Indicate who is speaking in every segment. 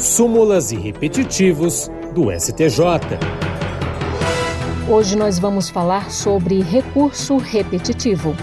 Speaker 1: súmulas e repetitivos do STJ.
Speaker 2: Hoje nós vamos falar sobre recurso repetitivo.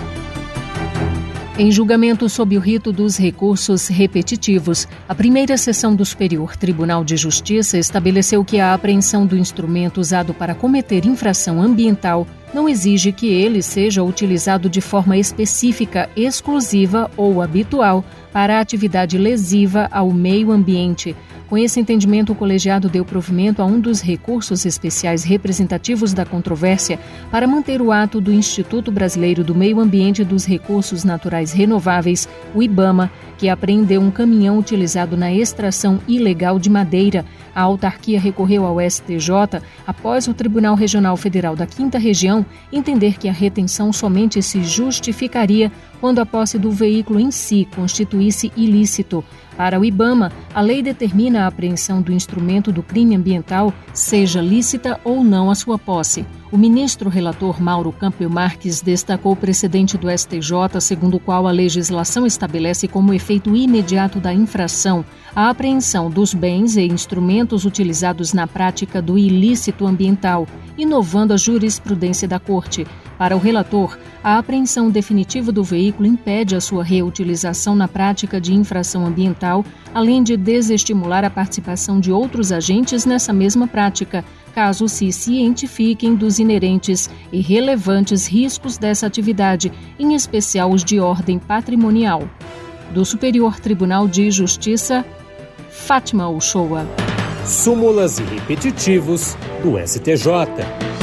Speaker 2: Em julgamento sob o rito dos recursos repetitivos, a primeira sessão do Superior Tribunal de Justiça estabeleceu que a apreensão do instrumento usado para cometer infração ambiental não exige que ele seja utilizado de forma específica, exclusiva ou habitual para a atividade lesiva ao meio ambiente, com esse entendimento, o colegiado deu provimento a um dos recursos especiais representativos da controvérsia para manter o ato do Instituto Brasileiro do Meio Ambiente e dos Recursos Naturais Renováveis, o IBAMA, que apreendeu um caminhão utilizado na extração ilegal de madeira. A autarquia recorreu ao STJ após o Tribunal Regional Federal da Quinta Região entender que a retenção somente se justificaria quando a posse do veículo em si constituísse ilícito. Para o IBAMA, a lei determina a apreensão do instrumento do crime ambiental, seja lícita ou não a sua posse. O ministro relator Mauro Campbell Marques destacou o precedente do STJ, segundo o qual a legislação estabelece como efeito imediato da infração a apreensão dos bens e instrumentos utilizados na prática do ilícito ambiental, inovando a jurisprudência da Corte. Para o relator, a apreensão definitiva do veículo impede a sua reutilização na prática de infração ambiental, além de desestimular a participação de outros agentes nessa mesma prática, caso se cientifiquem dos inerentes e relevantes riscos dessa atividade, em especial os de ordem patrimonial. Do Superior Tribunal de Justiça, Fátima Uchoa.
Speaker 1: Súmulas e repetitivos do STJ.